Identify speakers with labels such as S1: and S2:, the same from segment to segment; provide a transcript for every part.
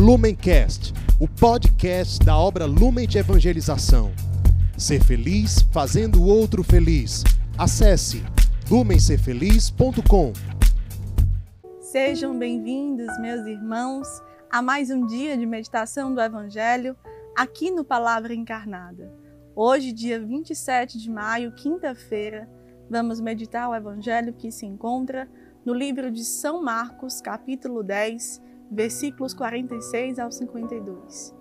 S1: Lumencast, o podcast da obra Lumen de Evangelização. Ser feliz fazendo o outro feliz. Acesse lumencerfeliz.com.
S2: Sejam bem-vindos, meus irmãos, a mais um dia de meditação do Evangelho aqui no Palavra Encarnada. Hoje, dia 27 de maio, quinta-feira, vamos meditar o Evangelho que se encontra no livro de São Marcos, capítulo 10, versículos 46 ao 52.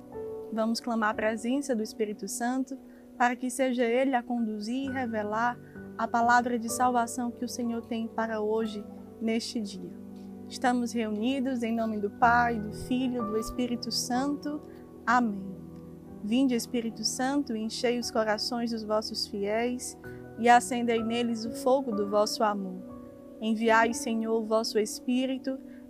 S2: Vamos clamar a presença do Espírito Santo para que seja Ele a conduzir e revelar a palavra de salvação que o Senhor tem para hoje, neste dia. Estamos reunidos em nome do Pai, do Filho, do Espírito Santo. Amém. Vinde, Espírito Santo, enchei os corações dos vossos fiéis e acendei neles o fogo do vosso amor. Enviai, Senhor, o vosso Espírito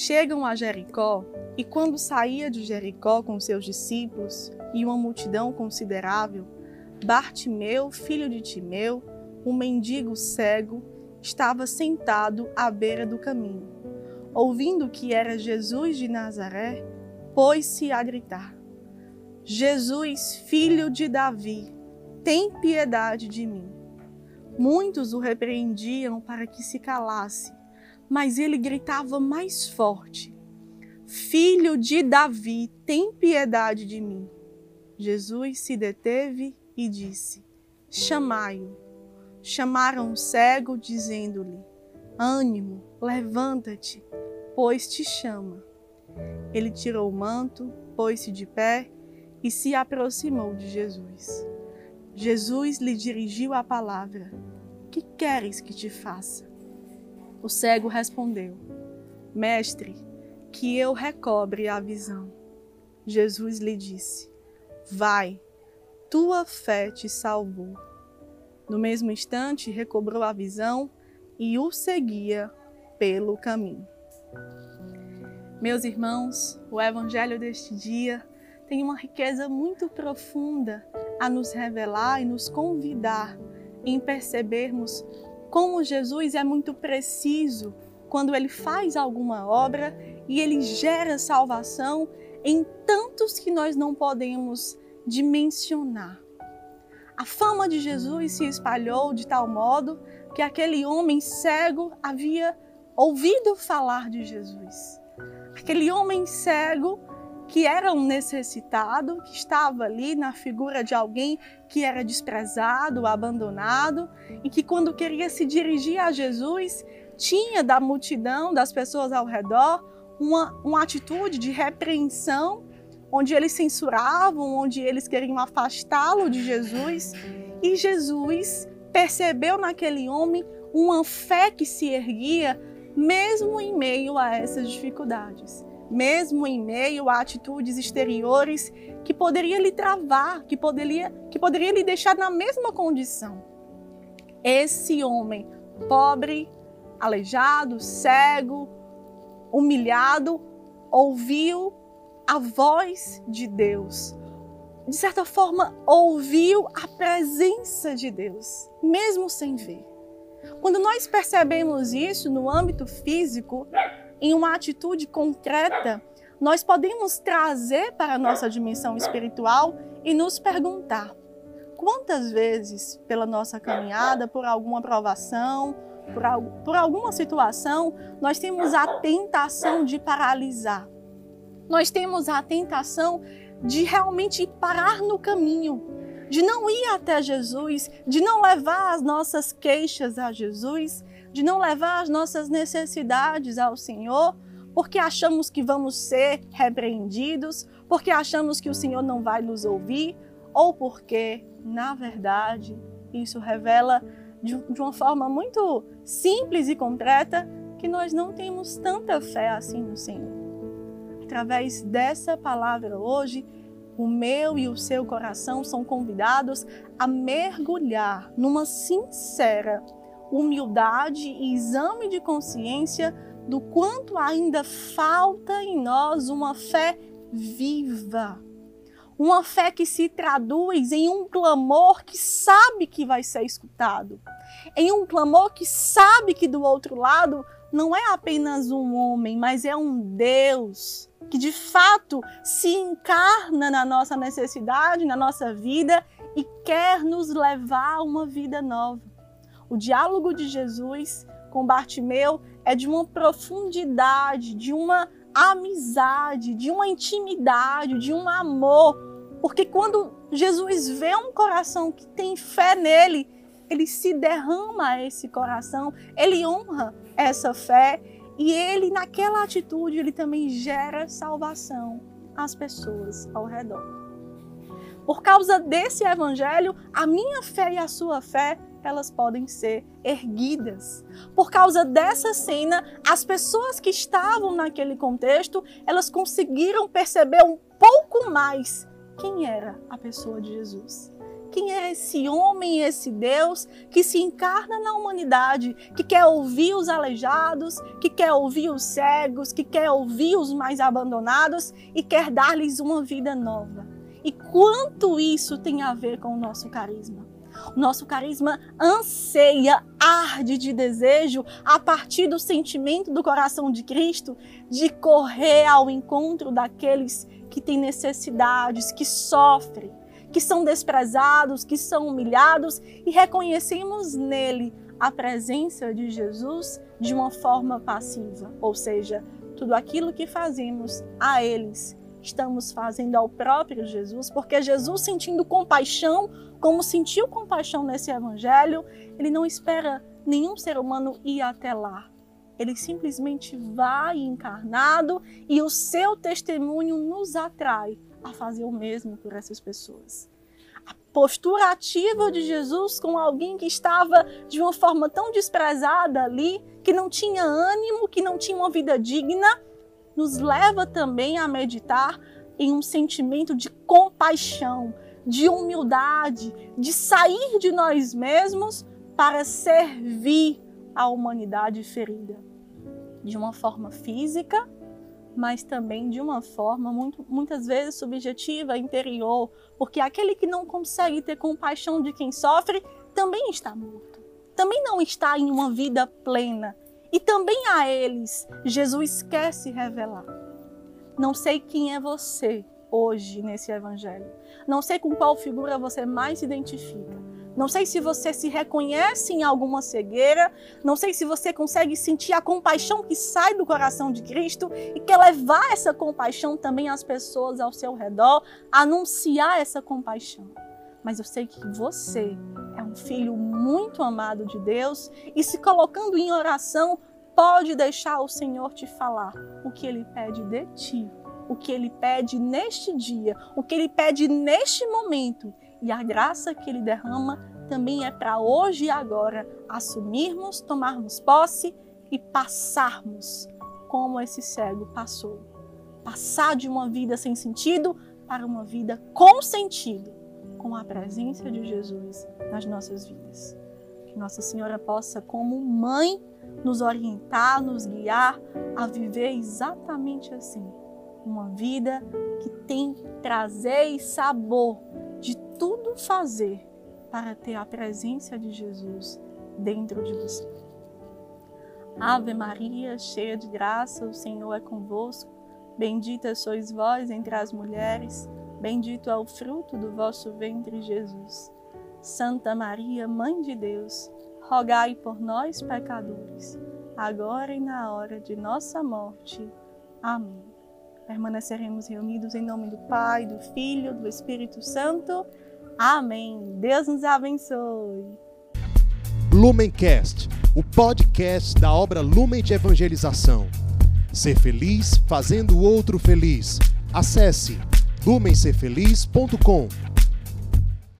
S2: Chegam a Jericó, e quando saía de Jericó com seus discípulos e uma multidão considerável, Bartimeu, filho de Timeu, um mendigo cego, estava sentado à beira do caminho. Ouvindo que era Jesus de Nazaré, pôs-se a gritar: Jesus, filho de Davi, tem piedade de mim. Muitos o repreendiam para que se calasse, mas ele gritava mais forte: Filho de Davi, tem piedade de mim. Jesus se deteve e disse: Chamai-o. Chamaram o cego, dizendo-lhe: Ânimo, levanta-te, pois te chama. Ele tirou o manto, pôs-se de pé e se aproximou de Jesus. Jesus lhe dirigiu a palavra: Que queres que te faça? O cego respondeu: Mestre, que eu recobre a visão. Jesus lhe disse: Vai, tua fé te salvou. No mesmo instante, recobrou a visão e o seguia pelo caminho. Meus irmãos, o evangelho deste dia tem uma riqueza muito profunda a nos revelar e nos convidar em percebermos como Jesus é muito preciso quando ele faz alguma obra e ele gera salvação em tantos que nós não podemos dimensionar. A fama de Jesus se espalhou de tal modo que aquele homem cego havia ouvido falar de Jesus. Aquele homem cego que era um necessitado, que estava ali na figura de alguém que era desprezado, abandonado, e que quando queria se dirigir a Jesus, tinha da multidão, das pessoas ao redor, uma, uma atitude de repreensão, onde eles censuravam, onde eles queriam afastá-lo de Jesus. E Jesus percebeu naquele homem uma fé que se erguia, mesmo em meio a essas dificuldades mesmo em meio a atitudes exteriores que poderia lhe travar, que poderia, que poderia lhe deixar na mesma condição. Esse homem, pobre, aleijado, cego, humilhado, ouviu a voz de Deus. De certa forma, ouviu a presença de Deus, mesmo sem ver. Quando nós percebemos isso no âmbito físico, em uma atitude concreta, nós podemos trazer para a nossa dimensão espiritual e nos perguntar: quantas vezes, pela nossa caminhada, por alguma provação, por, por alguma situação, nós temos a tentação de paralisar? Nós temos a tentação de realmente parar no caminho, de não ir até Jesus, de não levar as nossas queixas a Jesus, de não levar as nossas necessidades ao Senhor, porque achamos que vamos ser repreendidos, porque achamos que o Senhor não vai nos ouvir, ou porque, na verdade, isso revela de, uma forma muito simples e concreta que nós não temos tanta fé assim no Senhor. Através dessa palavra hoje, o meu e o seu coração são convidados a mergulhar numa sincera humildade e exame de consciência do quanto ainda falta em nós uma fé viva. Uma fé que se traduz em um clamor que sabe que vai ser escutado. Em um clamor que sabe que do outro lado não é apenas um homem, mas é um Deus que de fato se encarna na nossa necessidade, na nossa vida e quer nos levar a uma vida nova. O diálogo de Jesus com Bartimeu é de uma profundidade, de uma amizade, de uma intimidade, de um amor. Porque quando Jesus vê um coração que tem fé nele, ele se derrama a esse coração, ele honra essa fé e ele naquela atitude ele também gera salvação às pessoas ao redor. Por causa desse evangelho, a minha fé e a sua fé elas podem ser erguidas. Por causa dessa cena, as pessoas que estavam naquele contexto, elas conseguiram perceber um pouco mais quem era a pessoa de Jesus. Quem é esse homem, esse Deus que se encarna na humanidade, que quer ouvir os aleijados, que quer ouvir os cegos, que quer ouvir os mais abandonados e quer dar-lhes uma vida nova. E quanto isso tem a ver com o nosso carisma? O nosso carisma anseia, arde de desejo, a partir do sentimento do coração de Cristo, de correr ao encontro daqueles que têm necessidades, que sofrem, que são desprezados, que são humilhados e reconhecemos nele a presença de Jesus de uma forma passiva, ou seja, tudo aquilo que fazemos a eles estamos fazendo ao próprio Jesus, porque Jesus sentindo compaixão, como sentiu compaixão nesse evangelho, ele não espera nenhum ser humano ir até lá. Ele simplesmente vai encarnado e o seu testemunho nos atrai a fazer o mesmo por essas pessoas. A postura ativa de Jesus com alguém que estava de uma forma tão desprezada ali, que não tinha ânimo, que não tinha uma vida digna, nos leva também a meditar em um sentimento de compaixão, de humildade, de sair de nós mesmos para servir a humanidade ferida. De uma forma física, mas também de uma forma muito, muitas vezes subjetiva, interior, porque aquele que não consegue ter compaixão de quem sofre também está morto, também não está em uma vida plena, e também a eles Jesus quer se revelar. Não sei quem é você hoje nesse evangelho. Não sei com qual figura você mais se identifica. Não sei se você se reconhece em alguma cegueira, não sei se você consegue sentir a compaixão que sai do coração de Cristo e quer levar essa compaixão também às pessoas ao seu redor, anunciar essa compaixão. Mas eu sei que você é um filho muito amado de Deus e se colocando em oração, pode deixar o Senhor te falar o que ele pede de ti, o que ele pede neste dia, o que ele pede neste momento. E a graça que ele derrama também é para hoje e agora assumirmos, tomarmos posse e passarmos como esse cego passou. Passar de uma vida sem sentido para uma vida com sentido com a presença de Jesus nas nossas vidas. Que Nossa Senhora possa, como mãe, nos orientar, nos guiar a viver exatamente assim. Uma vida que tem prazer e sabor tudo fazer para ter a presença de Jesus dentro de você. Ave Maria, cheia de graça, o Senhor é convosco. Bendita sois vós entre as mulheres Bendito é o fruto do vosso ventre, Jesus. Santa Maria, Mãe de Deus, rogai por nós, pecadores, agora e na hora de nossa morte. Amém. Permaneceremos reunidos em nome do Pai, do Filho, do Espírito Santo. Amém. Deus nos abençoe.
S1: Lumencast, o podcast da obra Lumen de Evangelização. Ser feliz fazendo o outro feliz. Acesse lumencerfeliz.com